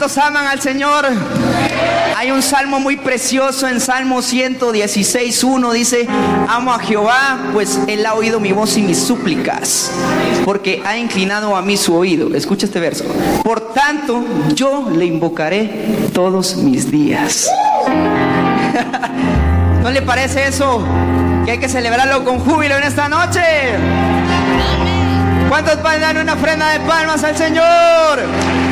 ¿Cuántos aman al Señor? Hay un salmo muy precioso en Salmo 116, 1 dice, amo a Jehová, pues él ha oído mi voz y mis súplicas, porque ha inclinado a mí su oído. Escucha este verso. Por tanto, yo le invocaré todos mis días. ¿No le parece eso? Que hay que celebrarlo con júbilo en esta noche. ¿Cuántos pueden dar una ofrenda de palmas al Señor?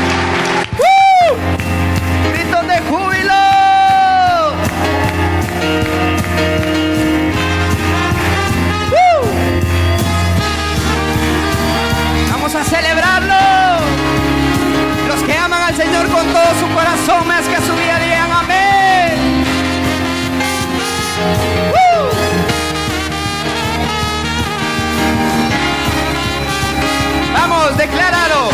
Vamos, decláralo.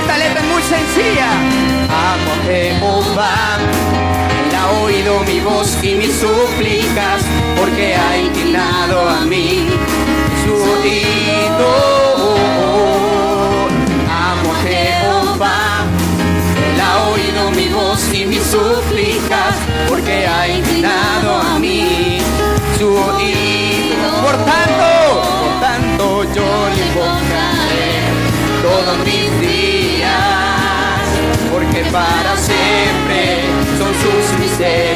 Esta letra es muy sencilla. Amo a Jehová, él ha oído mi voz y mis súplicas, porque ha inclinado a mí su oído. Amo a Jehová, él ha oído mi voz y mis súplicas, say.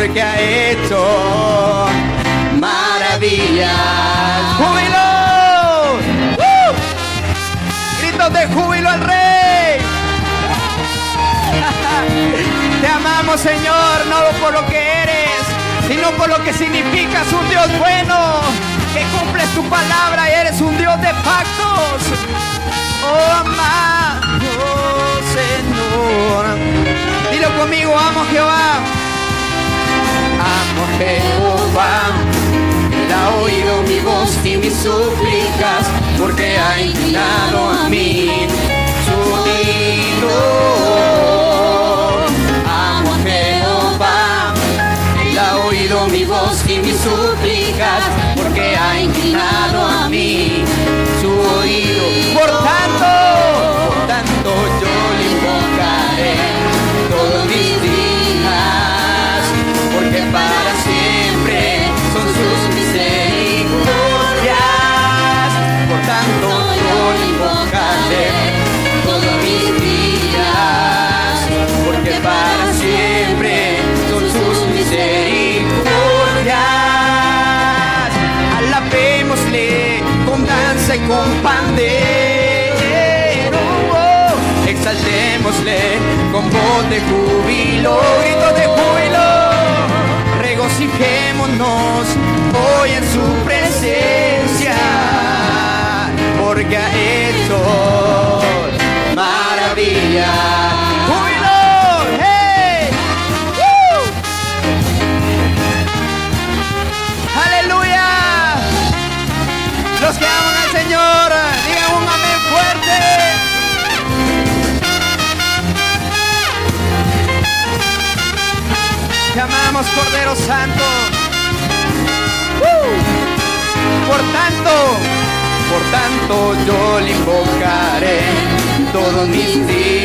Porque ha hecho maravillas. ¡Júbilo! Gritos de júbilo al Rey. Te amamos, Señor, no por lo que eres, sino por lo que significas un Dios bueno, que cumples tu palabra y eres un Dios de pactos. Oh, amado Señor. Dilo conmigo, amo Jehová. Jehová. Él ha oído mi voz y mis súplicas, porque ha inclinado a mí su oído. Danza y con. Exaltémosle con voz de júbilo, grito de júbilo. Regocijémonos hoy en su presencia, porque Te amamos, Cordero Santo. Por tanto, por tanto yo le invocaré todos mis días,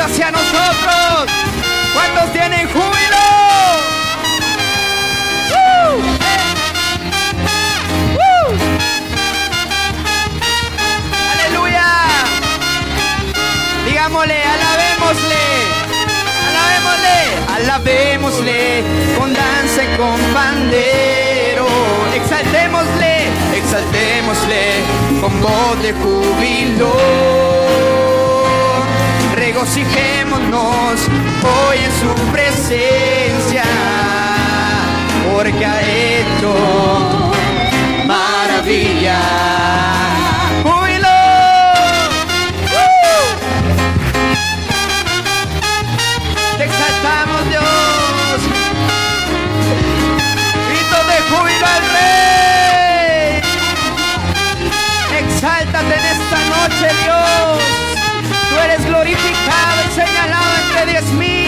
hacia nosotros. ¿Cuántos tienen júbilo? ¡Uh! digámosle, alabémosle, alabémosle, alabémosle, con danza y con pandero, exaltémosle, exaltémosle, con voz de júbilo. Regocijémonos hoy en su presencia, porque ha hecho It's me.